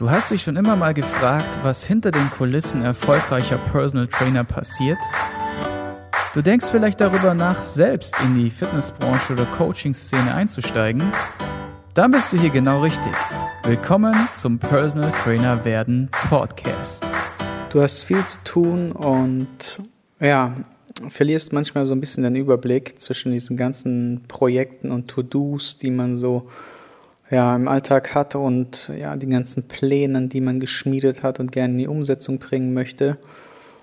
Du hast dich schon immer mal gefragt, was hinter den Kulissen erfolgreicher Personal Trainer passiert? Du denkst vielleicht darüber nach, selbst in die Fitnessbranche oder Coaching-Szene einzusteigen? Dann bist du hier genau richtig. Willkommen zum Personal Trainer werden Podcast. Du hast viel zu tun und ja, verlierst manchmal so ein bisschen den Überblick zwischen diesen ganzen Projekten und To-Dos, die man so ja, im Alltag hat und ja, die ganzen Plänen, die man geschmiedet hat und gerne in die Umsetzung bringen möchte.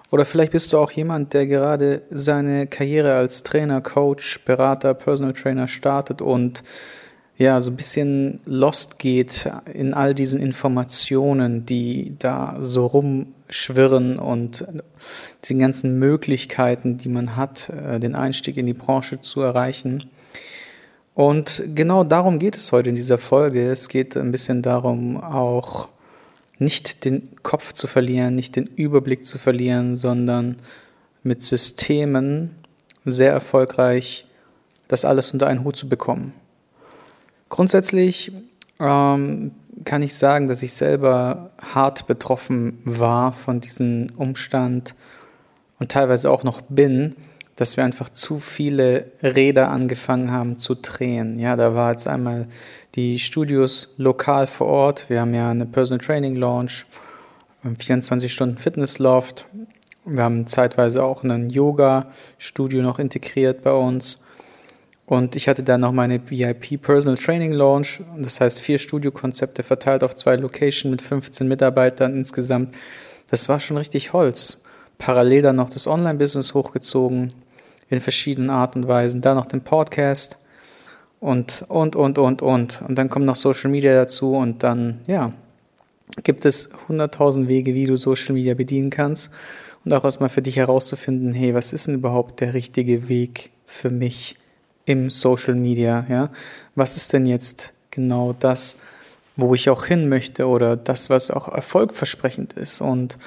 Oder vielleicht bist du auch jemand, der gerade seine Karriere als Trainer, Coach, Berater, Personal Trainer startet und ja, so ein bisschen lost geht in all diesen Informationen, die da so rumschwirren und diesen ganzen Möglichkeiten, die man hat, äh, den Einstieg in die Branche zu erreichen. Und genau darum geht es heute in dieser Folge. Es geht ein bisschen darum, auch nicht den Kopf zu verlieren, nicht den Überblick zu verlieren, sondern mit Systemen sehr erfolgreich das alles unter einen Hut zu bekommen. Grundsätzlich ähm, kann ich sagen, dass ich selber hart betroffen war von diesem Umstand und teilweise auch noch bin, dass wir einfach zu viele Räder angefangen haben zu drehen. Ja, da war jetzt einmal die Studios lokal vor Ort. Wir haben ja eine Personal Training Launch, 24 Stunden Fitness Loft. Wir haben zeitweise auch ein Yoga-Studio noch integriert bei uns. Und ich hatte dann noch meine VIP Personal Training Launch. Das heißt, vier Studiokonzepte verteilt auf zwei Locations mit 15 Mitarbeitern insgesamt. Das war schon richtig Holz. Parallel dann noch das Online-Business hochgezogen in verschiedenen Art und Weisen. Dann noch den Podcast und, und, und, und, und. Und dann kommt noch Social Media dazu und dann, ja, gibt es 100.000 Wege, wie du Social Media bedienen kannst und auch erstmal für dich herauszufinden, hey, was ist denn überhaupt der richtige Weg für mich im Social Media, ja? Was ist denn jetzt genau das, wo ich auch hin möchte oder das, was auch erfolgversprechend ist und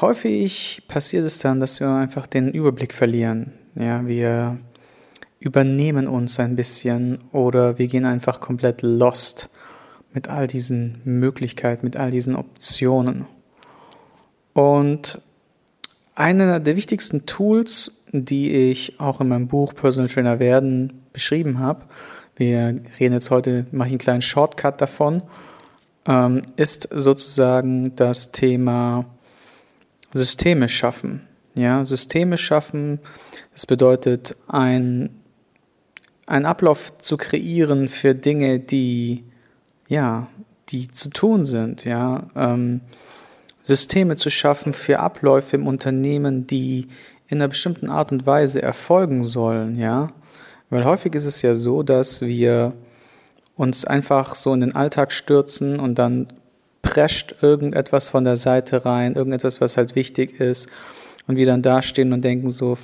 häufig passiert es dann, dass wir einfach den Überblick verlieren. Ja, wir übernehmen uns ein bisschen oder wir gehen einfach komplett lost mit all diesen Möglichkeiten, mit all diesen Optionen. Und einer der wichtigsten Tools, die ich auch in meinem Buch Personal Trainer werden beschrieben habe, wir reden jetzt heute, mache ich einen kleinen Shortcut davon, ähm, ist sozusagen das Thema Systeme schaffen. Ja, Systeme schaffen, das bedeutet, ein, ein Ablauf zu kreieren für Dinge, die, ja, die zu tun sind, ja, ähm, Systeme zu schaffen für Abläufe im Unternehmen, die in einer bestimmten Art und Weise erfolgen sollen, ja. Weil häufig ist es ja so, dass wir uns einfach so in den Alltag stürzen und dann prescht irgendetwas von der Seite rein, irgendetwas, was halt wichtig ist und wir dann dastehen und denken so,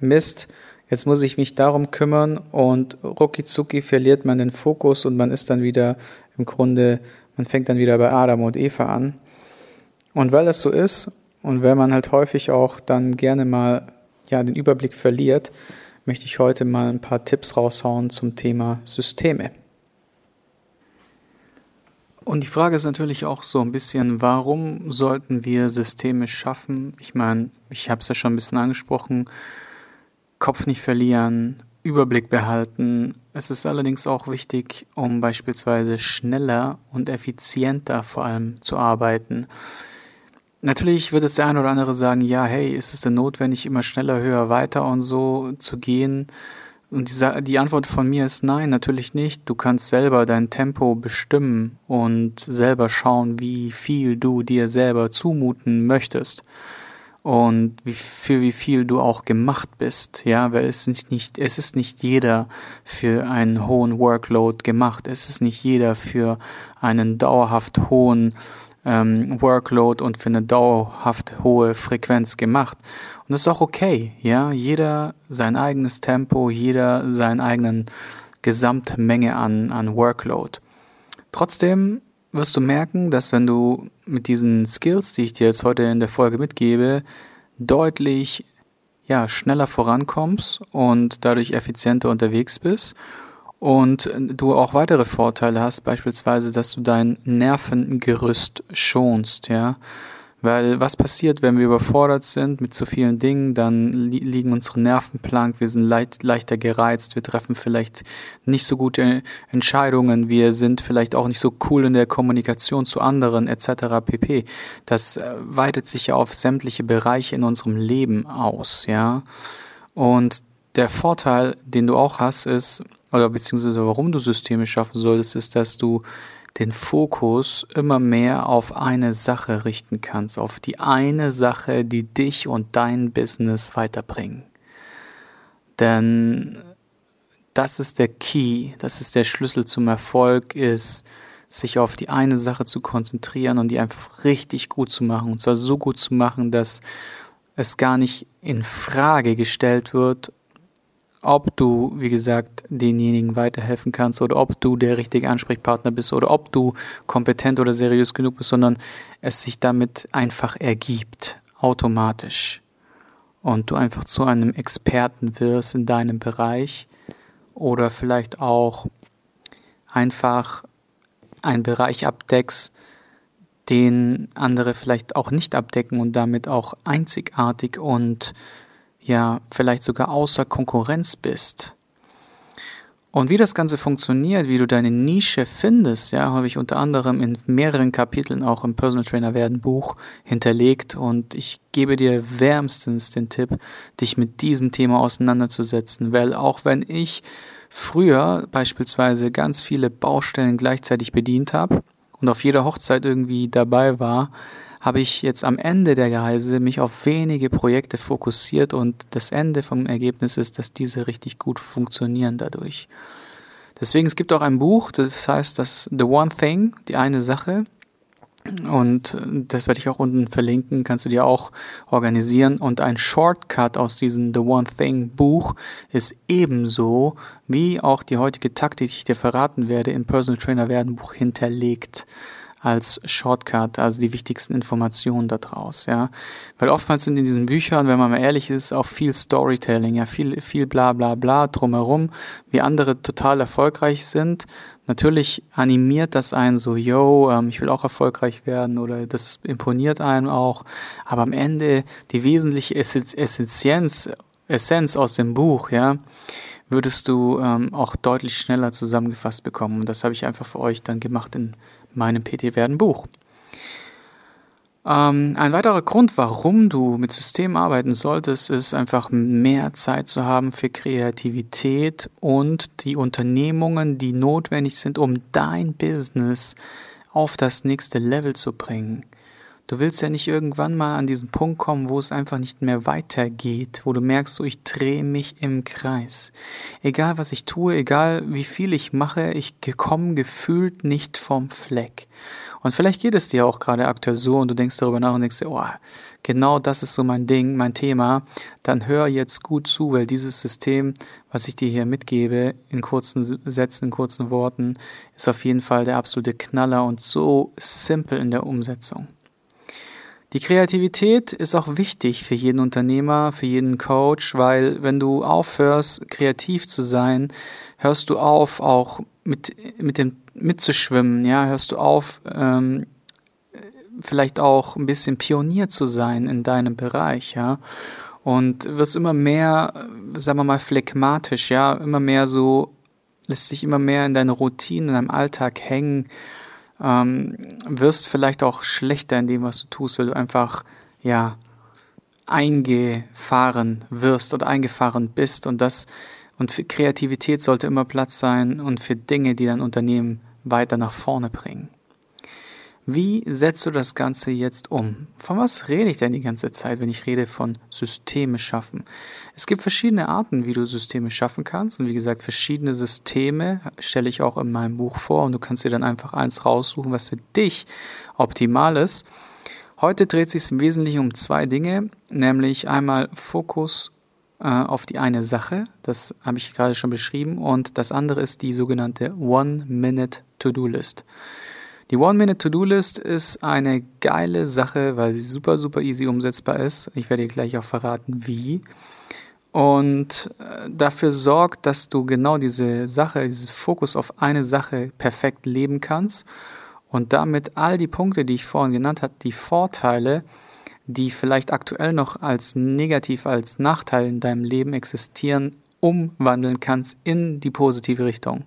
Mist, jetzt muss ich mich darum kümmern und rucki verliert man den Fokus und man ist dann wieder im Grunde, man fängt dann wieder bei Adam und Eva an. Und weil das so ist und wenn man halt häufig auch dann gerne mal ja, den Überblick verliert, möchte ich heute mal ein paar Tipps raushauen zum Thema Systeme. Und die Frage ist natürlich auch so ein bisschen, warum sollten wir Systeme schaffen? Ich meine, ich habe es ja schon ein bisschen angesprochen, Kopf nicht verlieren, Überblick behalten. Es ist allerdings auch wichtig, um beispielsweise schneller und effizienter vor allem zu arbeiten. Natürlich wird es der eine oder andere sagen, ja, hey, ist es denn notwendig, immer schneller, höher, weiter und so zu gehen? Und die, die Antwort von mir ist nein, natürlich nicht. Du kannst selber dein Tempo bestimmen und selber schauen, wie viel du dir selber zumuten möchtest und wie, für wie viel du auch gemacht bist, ja, weil es ist nicht, es ist nicht jeder für einen hohen Workload gemacht, es ist nicht jeder für einen dauerhaft hohen ähm, Workload und für eine dauerhaft hohe Frequenz gemacht. Und das ist auch okay, ja, jeder sein eigenes Tempo, jeder seinen eigenen Gesamtmenge an, an Workload. Trotzdem wirst du merken, dass wenn du mit diesen Skills, die ich dir jetzt heute in der Folge mitgebe, deutlich ja, schneller vorankommst und dadurch effizienter unterwegs bist und du auch weitere Vorteile hast, beispielsweise, dass du dein Nervengerüst schonst, ja. Weil was passiert, wenn wir überfordert sind mit zu vielen Dingen, dann li liegen unsere Nerven blank, wir sind leicht, leichter gereizt, wir treffen vielleicht nicht so gute Entscheidungen, wir sind vielleicht auch nicht so cool in der Kommunikation zu anderen etc. pp. Das äh, weitet sich ja auf sämtliche Bereiche in unserem Leben aus, ja. Und der Vorteil, den du auch hast, ist, oder beziehungsweise warum du Systeme schaffen solltest, ist, dass du den Fokus immer mehr auf eine Sache richten kannst, auf die eine Sache, die dich und dein Business weiterbringen. Denn das ist der Key, das ist der Schlüssel zum Erfolg, ist, sich auf die eine Sache zu konzentrieren und die einfach richtig gut zu machen. Und zwar so gut zu machen, dass es gar nicht in Frage gestellt wird, ob du, wie gesagt, denjenigen weiterhelfen kannst oder ob du der richtige Ansprechpartner bist oder ob du kompetent oder seriös genug bist, sondern es sich damit einfach ergibt, automatisch. Und du einfach zu einem Experten wirst in deinem Bereich oder vielleicht auch einfach einen Bereich abdeckst, den andere vielleicht auch nicht abdecken und damit auch einzigartig und ja vielleicht sogar außer Konkurrenz bist. Und wie das Ganze funktioniert, wie du deine Nische findest, ja, habe ich unter anderem in mehreren Kapiteln auch im Personal Trainer werden Buch hinterlegt und ich gebe dir wärmstens den Tipp, dich mit diesem Thema auseinanderzusetzen, weil auch wenn ich früher beispielsweise ganz viele Baustellen gleichzeitig bedient habe und auf jeder Hochzeit irgendwie dabei war, habe ich jetzt am Ende der Reise mich auf wenige Projekte fokussiert und das Ende vom Ergebnis ist, dass diese richtig gut funktionieren dadurch. Deswegen, es gibt auch ein Buch, das heißt das The One Thing, die eine Sache. Und das werde ich auch unten verlinken, kannst du dir auch organisieren. Und ein Shortcut aus diesem The One Thing Buch ist ebenso wie auch die heutige Taktik, die ich dir verraten werde, im Personal Trainer werden Buch hinterlegt als Shortcut, also die wichtigsten Informationen daraus, ja. Weil oftmals sind in diesen Büchern, wenn man mal ehrlich ist, auch viel Storytelling, ja, viel, viel bla bla bla drumherum, wie andere total erfolgreich sind. Natürlich animiert das einen so, yo, ähm, ich will auch erfolgreich werden oder das imponiert einem auch. Aber am Ende die wesentliche Essenz, Essenz aus dem Buch, ja, würdest du ähm, auch deutlich schneller zusammengefasst bekommen. Und das habe ich einfach für euch dann gemacht in meinem PT werden Buch. Ähm, ein weiterer Grund, warum du mit Systemen arbeiten solltest, ist einfach mehr Zeit zu haben für Kreativität und die Unternehmungen, die notwendig sind, um dein Business auf das nächste Level zu bringen. Du willst ja nicht irgendwann mal an diesen Punkt kommen, wo es einfach nicht mehr weitergeht, wo du merkst, so ich drehe mich im Kreis. Egal was ich tue, egal wie viel ich mache, ich komme gefühlt nicht vom Fleck. Und vielleicht geht es dir auch gerade aktuell so und du denkst darüber nach und denkst dir, oh, genau das ist so mein Ding, mein Thema. Dann hör jetzt gut zu, weil dieses System, was ich dir hier mitgebe, in kurzen Sätzen, in kurzen Worten, ist auf jeden Fall der absolute Knaller und so simpel in der Umsetzung. Die Kreativität ist auch wichtig für jeden Unternehmer, für jeden Coach, weil wenn du aufhörst, kreativ zu sein, hörst du auf, auch mit, mit dem mitzuschwimmen, ja, hörst du auf, ähm, vielleicht auch ein bisschen Pionier zu sein in deinem Bereich, ja. Und wirst immer mehr, sagen wir mal, phlegmatisch, ja, immer mehr so, lässt sich immer mehr in deine Routine, in deinem Alltag hängen ähm, wirst vielleicht auch schlechter in dem, was du tust, weil du einfach, ja, eingefahren wirst oder eingefahren bist und das und für Kreativität sollte immer Platz sein und für Dinge, die dein Unternehmen weiter nach vorne bringen. Wie setzt du das Ganze jetzt um? Von was rede ich denn die ganze Zeit, wenn ich rede von Systeme schaffen? Es gibt verschiedene Arten, wie du Systeme schaffen kannst. Und wie gesagt, verschiedene Systeme stelle ich auch in meinem Buch vor. Und du kannst dir dann einfach eins raussuchen, was für dich optimal ist. Heute dreht sich im Wesentlichen um zwei Dinge, nämlich einmal Fokus äh, auf die eine Sache, das habe ich gerade schon beschrieben, und das andere ist die sogenannte One-Minute-To-Do-List. Die One-Minute-To-Do-List ist eine geile Sache, weil sie super, super easy umsetzbar ist. Ich werde dir gleich auch verraten, wie. und äh, dafür sorgt, dass du genau diese Sache, dieses Fokus auf eine Sache perfekt leben kannst und damit all die Punkte, die ich vorhin genannt habe, die Vorteile, die vielleicht aktuell noch als negativ, als Nachteil in deinem Leben existieren, umwandeln kannst in die positive Richtung.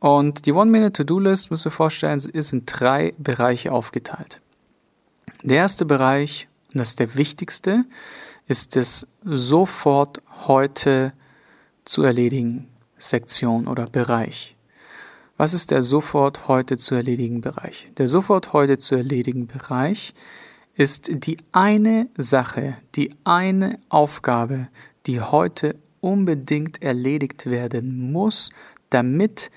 Und die One-Minute-To-Do-List, musst du dir vorstellen, ist in drei Bereiche aufgeteilt. Der erste Bereich, und das ist der wichtigste, ist das sofort heute zu erledigen Sektion oder Bereich. Was ist der sofort heute zu erledigen Bereich? Der sofort heute zu erledigen Bereich ist die eine Sache, die eine Aufgabe, die heute unbedingt erledigt werden muss, damit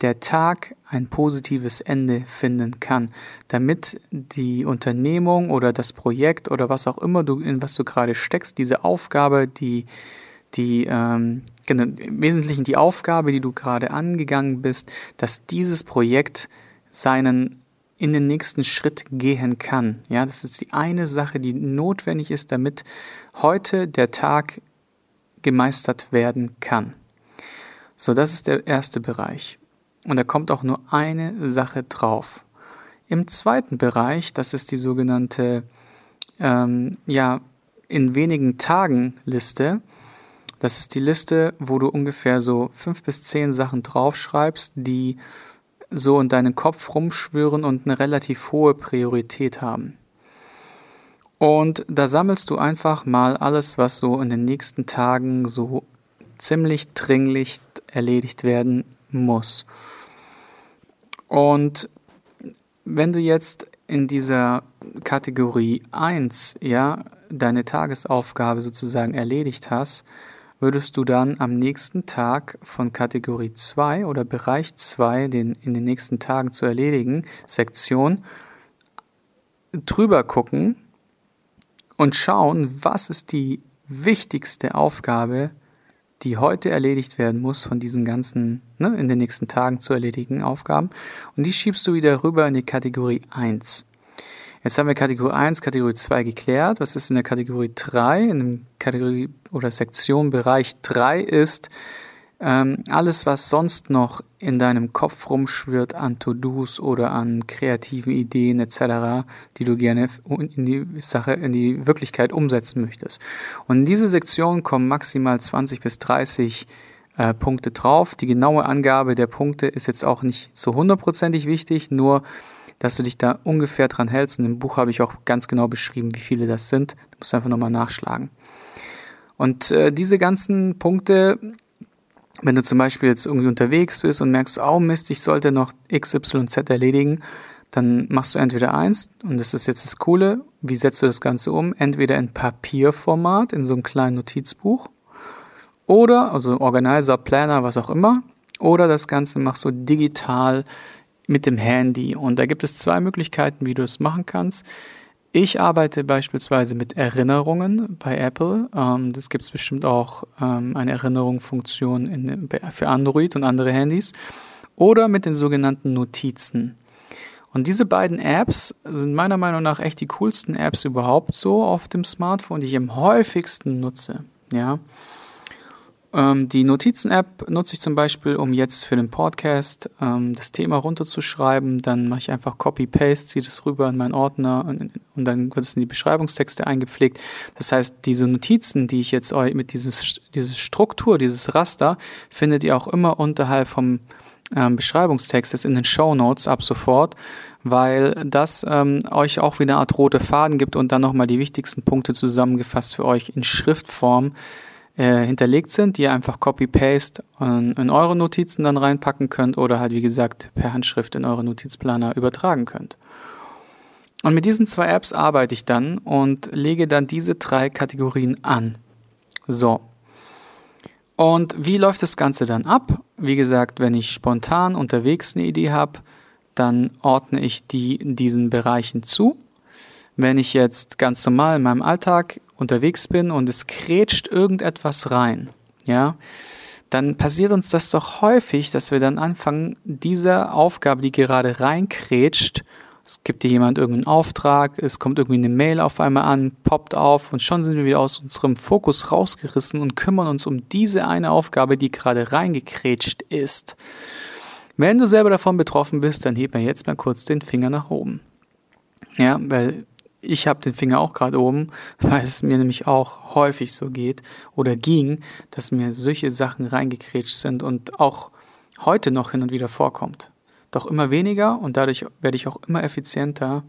der Tag ein positives Ende finden kann, damit die Unternehmung oder das Projekt oder was auch immer du in was du gerade steckst, diese Aufgabe, die die ähm, genau, im Wesentlichen die Aufgabe, die du gerade angegangen bist, dass dieses Projekt seinen in den nächsten Schritt gehen kann. Ja, das ist die eine Sache, die notwendig ist, damit heute der Tag gemeistert werden kann. So, das ist der erste Bereich. Und da kommt auch nur eine Sache drauf. Im zweiten Bereich, das ist die sogenannte, ähm, ja, in wenigen Tagen Liste, das ist die Liste, wo du ungefähr so fünf bis zehn Sachen draufschreibst, die so in deinen Kopf rumschwören und eine relativ hohe Priorität haben. Und da sammelst du einfach mal alles, was so in den nächsten Tagen so ziemlich dringlich erledigt werden muss. Und wenn du jetzt in dieser Kategorie 1, ja, deine Tagesaufgabe sozusagen erledigt hast, würdest du dann am nächsten Tag von Kategorie 2 oder Bereich 2, den in den nächsten Tagen zu erledigen, Sektion, drüber gucken und schauen, was ist die wichtigste Aufgabe, die heute erledigt werden muss von diesen ganzen, ne, in den nächsten Tagen zu erledigen Aufgaben. Und die schiebst du wieder rüber in die Kategorie 1. Jetzt haben wir Kategorie 1, Kategorie 2 geklärt. Was ist in der Kategorie 3? In der Kategorie oder Sektion Bereich 3 ist ähm, alles, was sonst noch in deinem Kopf rumschwirrt an To-Dos oder an kreativen Ideen etc., die du gerne in die Sache, in die Wirklichkeit umsetzen möchtest. Und in diese Sektion kommen maximal 20 bis 30 äh, Punkte drauf. Die genaue Angabe der Punkte ist jetzt auch nicht so hundertprozentig wichtig, nur dass du dich da ungefähr dran hältst. Und im Buch habe ich auch ganz genau beschrieben, wie viele das sind. Du musst einfach nochmal nachschlagen. Und äh, diese ganzen Punkte, wenn du zum Beispiel jetzt irgendwie unterwegs bist und merkst, oh Mist, ich sollte noch X, Y, Z erledigen, dann machst du entweder eins, und das ist jetzt das Coole, wie setzt du das Ganze um? Entweder in Papierformat, in so einem kleinen Notizbuch, oder, also Organizer, Planner, was auch immer, oder das Ganze machst du digital mit dem Handy. Und da gibt es zwei Möglichkeiten, wie du es machen kannst. Ich arbeite beispielsweise mit Erinnerungen bei Apple. Ähm, das gibt es bestimmt auch ähm, eine Erinnerungsfunktion in, für Android und andere Handys. Oder mit den sogenannten Notizen. Und diese beiden Apps sind meiner Meinung nach echt die coolsten Apps überhaupt so auf dem Smartphone, die ich am häufigsten nutze. Ja. Ähm, die Notizen-App nutze ich zum Beispiel, um jetzt für den Podcast ähm, das Thema runterzuschreiben. Dann mache ich einfach Copy-Paste, ziehe das rüber in meinen Ordner und, und dann wird es in die Beschreibungstexte eingepflegt. Das heißt, diese Notizen, die ich jetzt mit dieses, dieses Struktur, dieses Raster, findet ihr auch immer unterhalb vom ähm, Beschreibungstextes in den Show Notes ab sofort, weil das ähm, euch auch wieder eine Art rote Faden gibt und dann nochmal die wichtigsten Punkte zusammengefasst für euch in Schriftform äh, hinterlegt sind, die ihr einfach Copy-Paste in, in eure Notizen dann reinpacken könnt oder halt wie gesagt per Handschrift in eure Notizplaner übertragen könnt. Und mit diesen zwei Apps arbeite ich dann und lege dann diese drei Kategorien an. So. Und wie läuft das Ganze dann ab? Wie gesagt, wenn ich spontan unterwegs eine Idee habe, dann ordne ich die in diesen Bereichen zu. Wenn ich jetzt ganz normal in meinem Alltag unterwegs bin und es krätscht irgendetwas rein, ja, dann passiert uns das doch häufig, dass wir dann anfangen, dieser Aufgabe, die gerade reinkrätscht, Es gibt dir jemand irgendeinen Auftrag, es kommt irgendwie eine Mail auf einmal an, poppt auf und schon sind wir wieder aus unserem Fokus rausgerissen und kümmern uns um diese eine Aufgabe, die gerade reingekrätscht ist. Wenn du selber davon betroffen bist, dann heb mir jetzt mal kurz den Finger nach oben. Ja, weil ich habe den Finger auch gerade oben, weil es mir nämlich auch häufig so geht oder ging, dass mir solche Sachen reingekrätscht sind und auch heute noch hin und wieder vorkommt. Doch immer weniger und dadurch werde ich auch immer effizienter.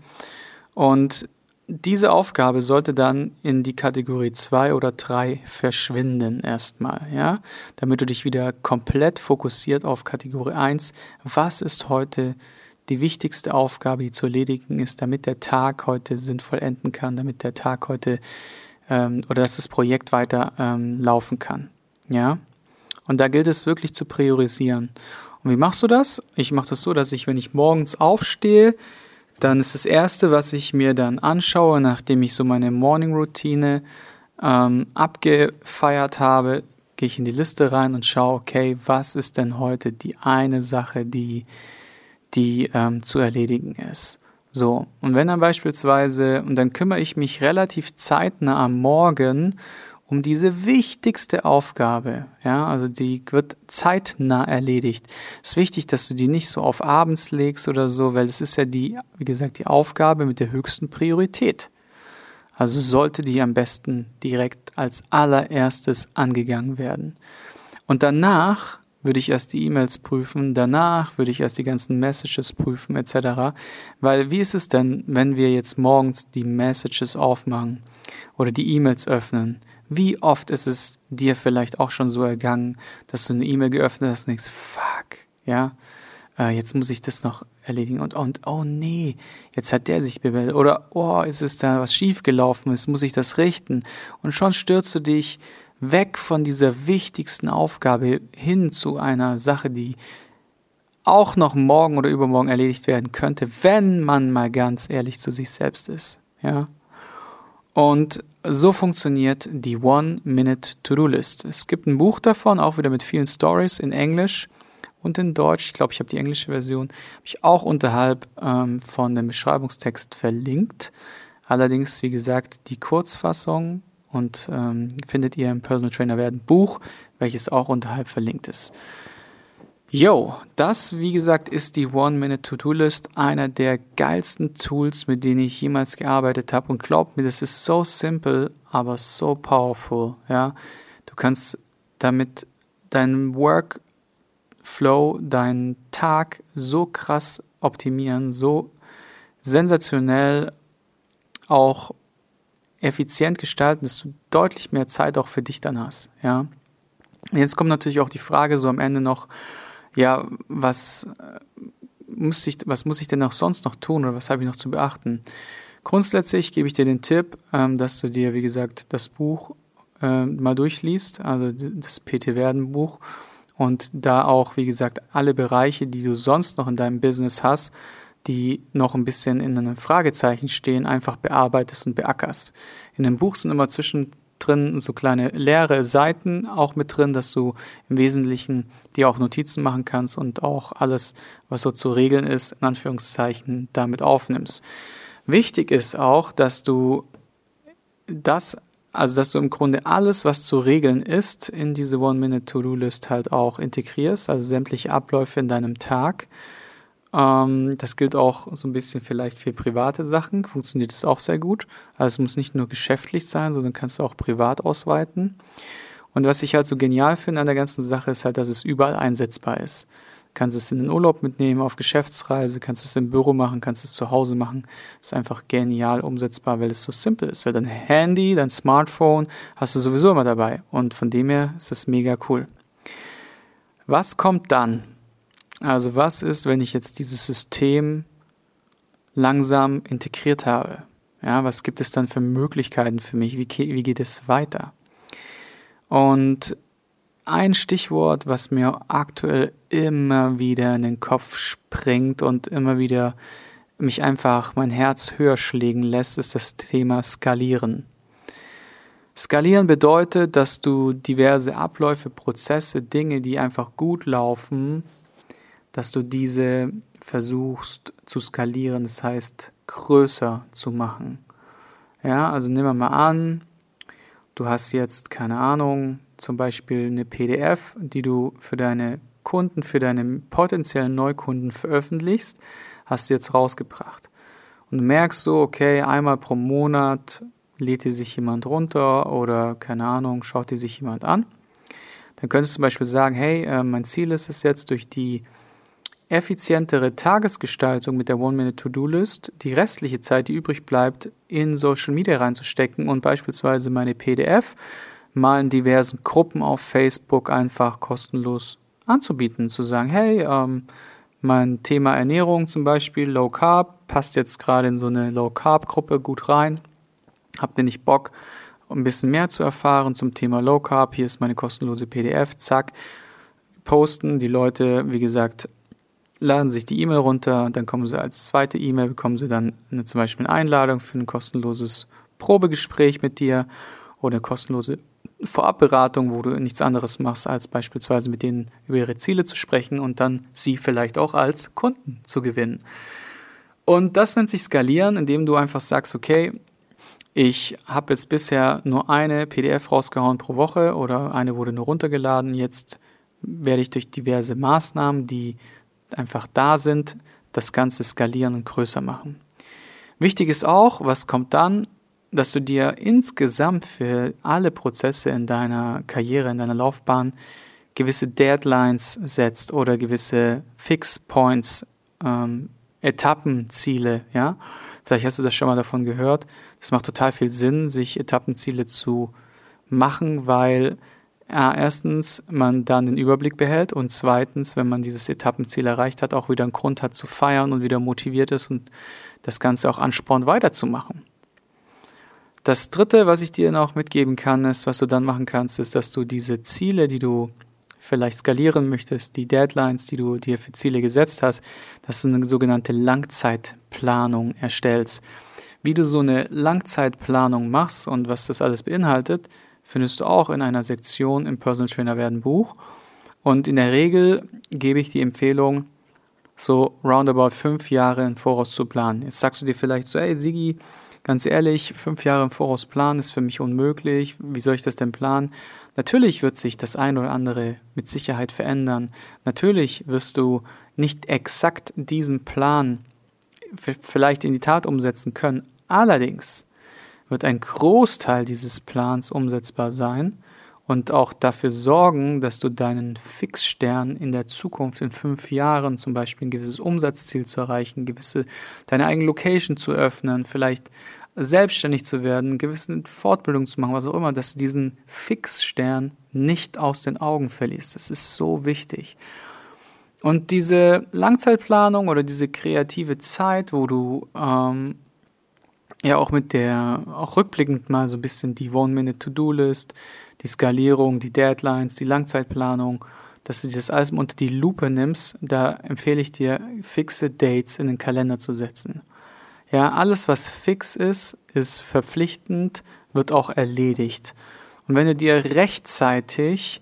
Und diese Aufgabe sollte dann in die Kategorie 2 oder 3 verschwinden erstmal, ja, damit du dich wieder komplett fokussiert auf Kategorie 1. Was ist heute die wichtigste Aufgabe, die zu erledigen ist, damit der Tag heute sinnvoll enden kann, damit der Tag heute ähm, oder dass das Projekt weiter ähm, laufen kann. Ja? Und da gilt es wirklich zu priorisieren. Und wie machst du das? Ich mache das so, dass ich, wenn ich morgens aufstehe, dann ist das Erste, was ich mir dann anschaue, nachdem ich so meine Morning-Routine ähm, abgefeiert habe, gehe ich in die Liste rein und schaue, okay, was ist denn heute die eine Sache, die die ähm, zu erledigen ist. So, und wenn dann beispielsweise, und dann kümmere ich mich relativ zeitnah am Morgen um diese wichtigste Aufgabe, ja, also die wird zeitnah erledigt. Es ist wichtig, dass du die nicht so auf abends legst oder so, weil es ist ja die, wie gesagt, die Aufgabe mit der höchsten Priorität. Also sollte die am besten direkt als allererstes angegangen werden. Und danach würde ich erst die E-Mails prüfen, danach würde ich erst die ganzen Messages prüfen etc. Weil wie ist es denn, wenn wir jetzt morgens die Messages aufmachen oder die E-Mails öffnen? Wie oft ist es dir vielleicht auch schon so ergangen, dass du eine E-Mail geöffnet hast und denkst, fuck, ja, äh, jetzt muss ich das noch erledigen und, und oh nee, jetzt hat der sich bemeldet oder oh, ist es da was schiefgelaufen, jetzt muss ich das richten und schon stürzt du dich weg von dieser wichtigsten Aufgabe hin zu einer Sache, die auch noch morgen oder übermorgen erledigt werden könnte, wenn man mal ganz ehrlich zu sich selbst ist. Ja. Und so funktioniert die One-Minute-To-Do-List. Es gibt ein Buch davon, auch wieder mit vielen Stories in Englisch und in Deutsch. Ich glaube, ich habe die englische Version, habe ich auch unterhalb ähm, von dem Beschreibungstext verlinkt. Allerdings, wie gesagt, die Kurzfassung und ähm, findet ihr im Personal Trainer werden Buch, welches auch unterhalb verlinkt ist. Yo, das wie gesagt ist die One-Minute-To-Do-List, einer der geilsten Tools, mit denen ich jemals gearbeitet habe. Und glaubt mir, das ist so simple, aber so powerful. Ja, du kannst damit deinen Workflow, deinen Tag so krass optimieren, so sensationell auch effizient gestalten, dass du deutlich mehr Zeit auch für dich dann hast, ja. Jetzt kommt natürlich auch die Frage so am Ende noch, ja, was äh, muss ich, was muss ich denn auch sonst noch tun oder was habe ich noch zu beachten? Grundsätzlich gebe ich dir den Tipp, ähm, dass du dir, wie gesagt, das Buch äh, mal durchliest, also das PT Werden Buch und da auch, wie gesagt, alle Bereiche, die du sonst noch in deinem Business hast, die noch ein bisschen in einem Fragezeichen stehen, einfach bearbeitest und beackerst. In dem Buch sind immer zwischendrin so kleine leere Seiten auch mit drin, dass du im Wesentlichen dir auch Notizen machen kannst und auch alles, was so zu regeln ist, in Anführungszeichen damit aufnimmst. Wichtig ist auch, dass du das also, dass du im Grunde alles, was zu regeln ist, in diese One-Minute-To-Do-List halt auch integrierst, also sämtliche Abläufe in deinem Tag. Ähm, das gilt auch so ein bisschen vielleicht für private Sachen, funktioniert das auch sehr gut. Also es muss nicht nur geschäftlich sein, sondern kannst du auch privat ausweiten. Und was ich halt so genial finde an der ganzen Sache ist halt, dass es überall einsetzbar ist. Du kannst es in den Urlaub mitnehmen, auf Geschäftsreise, kannst es im Büro machen, kannst es zu Hause machen. Ist einfach genial umsetzbar, weil es so simpel ist. Weil dein Handy, dein Smartphone hast du sowieso immer dabei. Und von dem her ist es mega cool. Was kommt dann? Also was ist, wenn ich jetzt dieses System langsam integriert habe? Ja, was gibt es dann für Möglichkeiten für mich? Wie, wie geht es weiter? Und ein Stichwort, was mir aktuell immer wieder in den Kopf springt und immer wieder mich einfach mein Herz höher schlägen lässt, ist das Thema Skalieren. Skalieren bedeutet, dass du diverse Abläufe, Prozesse, Dinge, die einfach gut laufen, dass du diese versuchst zu skalieren, das heißt größer zu machen. Ja, also nehmen wir mal an, du hast jetzt keine Ahnung, zum Beispiel eine PDF, die du für deine Kunden, für deine potenziellen Neukunden veröffentlichst, hast du jetzt rausgebracht. Und du merkst so, okay, einmal pro Monat lädt dir sich jemand runter oder keine Ahnung, schaut dir sich jemand an. Dann könntest du zum Beispiel sagen, hey, äh, mein Ziel ist es jetzt durch die effizientere Tagesgestaltung mit der One-Minute-To-Do-List die restliche Zeit, die übrig bleibt, in Social Media reinzustecken und beispielsweise meine PDF mal in diversen Gruppen auf Facebook einfach kostenlos anzubieten, zu sagen, hey, ähm, mein Thema Ernährung zum Beispiel, Low Carb, passt jetzt gerade in so eine Low Carb Gruppe gut rein. Habt ihr nicht Bock, ein bisschen mehr zu erfahren zum Thema Low Carb? Hier ist meine kostenlose PDF, zack, posten. Die Leute, wie gesagt, laden sich die E-Mail runter, dann kommen sie als zweite E-Mail, bekommen sie dann eine, zum Beispiel eine Einladung für ein kostenloses Probegespräch mit dir oder eine kostenlose Vorabberatung, wo du nichts anderes machst, als beispielsweise mit denen über ihre Ziele zu sprechen und dann sie vielleicht auch als Kunden zu gewinnen. Und das nennt sich skalieren, indem du einfach sagst, okay, ich habe jetzt bisher nur eine PDF rausgehauen pro Woche oder eine wurde nur runtergeladen. Jetzt werde ich durch diverse Maßnahmen, die einfach da sind, das Ganze skalieren und größer machen. Wichtig ist auch, was kommt dann, dass du dir insgesamt für alle Prozesse in deiner Karriere, in deiner Laufbahn gewisse Deadlines setzt oder gewisse Fix Points, ähm, Etappenziele, ja. Vielleicht hast du das schon mal davon gehört. Es macht total viel Sinn, sich Etappenziele zu machen, weil erstens man dann den Überblick behält und zweitens, wenn man dieses Etappenziel erreicht hat, auch wieder einen Grund hat zu feiern und wieder motiviert ist und das Ganze auch anspornt weiterzumachen. Das dritte, was ich dir noch mitgeben kann, ist, was du dann machen kannst, ist, dass du diese Ziele, die du vielleicht skalieren möchtest, die Deadlines, die du dir für Ziele gesetzt hast, dass du eine sogenannte Langzeitplanung erstellst. Wie du so eine Langzeitplanung machst und was das alles beinhaltet, findest du auch in einer Sektion im Personal Trainer werden Buch. Und in der Regel gebe ich die Empfehlung, so roundabout fünf Jahre im Voraus zu planen. Jetzt sagst du dir vielleicht so, ey Sigi, ganz ehrlich, fünf Jahre im Voraus planen ist für mich unmöglich. Wie soll ich das denn planen? Natürlich wird sich das eine oder andere mit Sicherheit verändern. Natürlich wirst du nicht exakt diesen Plan vielleicht in die Tat umsetzen können. Allerdings wird ein Großteil dieses Plans umsetzbar sein und auch dafür sorgen, dass du deinen Fixstern in der Zukunft in fünf Jahren zum Beispiel ein gewisses Umsatzziel zu erreichen, gewisse deine eigene Location zu öffnen, vielleicht selbstständig zu werden, gewisse Fortbildung zu machen, was auch immer, dass du diesen Fixstern nicht aus den Augen verlierst. Das ist so wichtig. Und diese Langzeitplanung oder diese kreative Zeit, wo du ähm, ja auch mit der, auch rückblickend mal so ein bisschen die One-Minute-To-Do-List, die Skalierung, die Deadlines, die Langzeitplanung, dass du dir das alles unter die Lupe nimmst, da empfehle ich dir, fixe Dates in den Kalender zu setzen. Ja, alles, was fix ist, ist verpflichtend, wird auch erledigt. Und wenn du dir rechtzeitig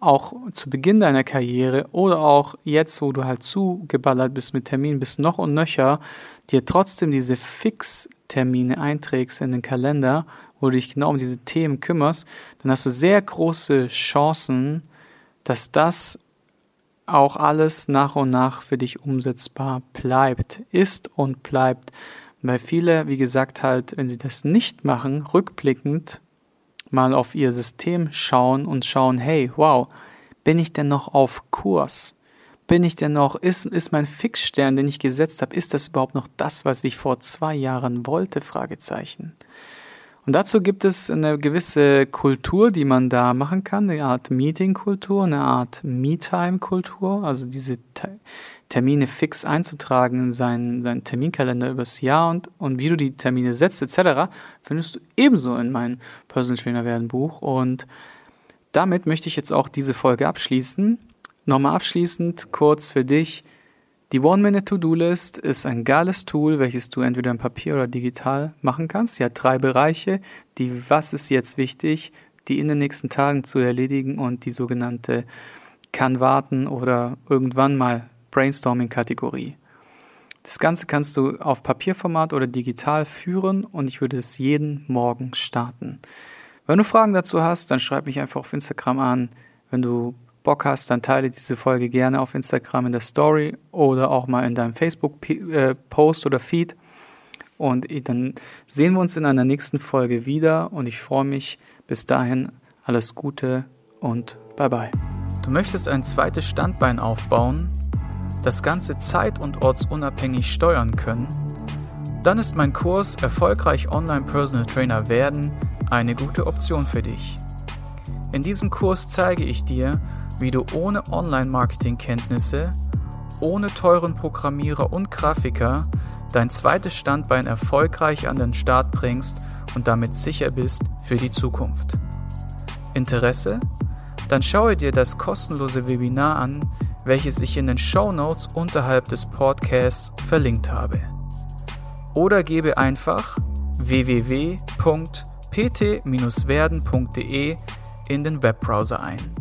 auch zu Beginn deiner Karriere oder auch jetzt, wo du halt zugeballert bist mit Terminen, bis noch und nöcher, dir trotzdem diese Fixtermine einträgst in den Kalender, wo du dich genau um diese Themen kümmerst, dann hast du sehr große Chancen, dass das auch alles nach und nach für dich umsetzbar bleibt, ist und bleibt. Weil viele, wie gesagt, halt, wenn sie das nicht machen, rückblickend mal auf ihr System schauen und schauen, hey, wow, bin ich denn noch auf Kurs? Bin ich denn noch, ist, ist mein Fixstern, den ich gesetzt habe, ist das überhaupt noch das, was ich vor zwei Jahren wollte? Fragezeichen. Und dazu gibt es eine gewisse Kultur, die man da machen kann, eine Art Meeting-Kultur, eine Art Me-Time-Kultur, also diese Termine fix einzutragen in seinen, seinen Terminkalender übers Jahr und, und wie du die Termine setzt etc., findest du ebenso in meinem Personal Trainer werden Buch. Und damit möchte ich jetzt auch diese Folge abschließen. Nochmal abschließend kurz für dich. Die One-Minute-To-Do-List ist ein geiles Tool, welches du entweder im Papier oder digital machen kannst. Sie hat drei Bereiche. Die Was ist jetzt wichtig, die in den nächsten Tagen zu erledigen und die sogenannte kann warten oder irgendwann mal Brainstorming-Kategorie. Das Ganze kannst du auf Papierformat oder digital führen und ich würde es jeden Morgen starten. Wenn du Fragen dazu hast, dann schreib mich einfach auf Instagram an. Wenn du Bock hast, dann teile diese Folge gerne auf Instagram in der Story oder auch mal in deinem Facebook-Post äh, oder Feed. Und dann sehen wir uns in einer nächsten Folge wieder und ich freue mich. Bis dahin alles Gute und bye bye. Du möchtest ein zweites Standbein aufbauen, das Ganze zeit- und ortsunabhängig steuern können? Dann ist mein Kurs Erfolgreich Online Personal Trainer werden eine gute Option für dich. In diesem Kurs zeige ich dir, wie du ohne Online-Marketing-Kenntnisse, ohne teuren Programmierer und Grafiker dein zweites Standbein erfolgreich an den Start bringst und damit sicher bist für die Zukunft. Interesse? Dann schaue dir das kostenlose Webinar an, welches ich in den Show Notes unterhalb des Podcasts verlinkt habe. Oder gebe einfach www.pt-werden.de in den Webbrowser ein.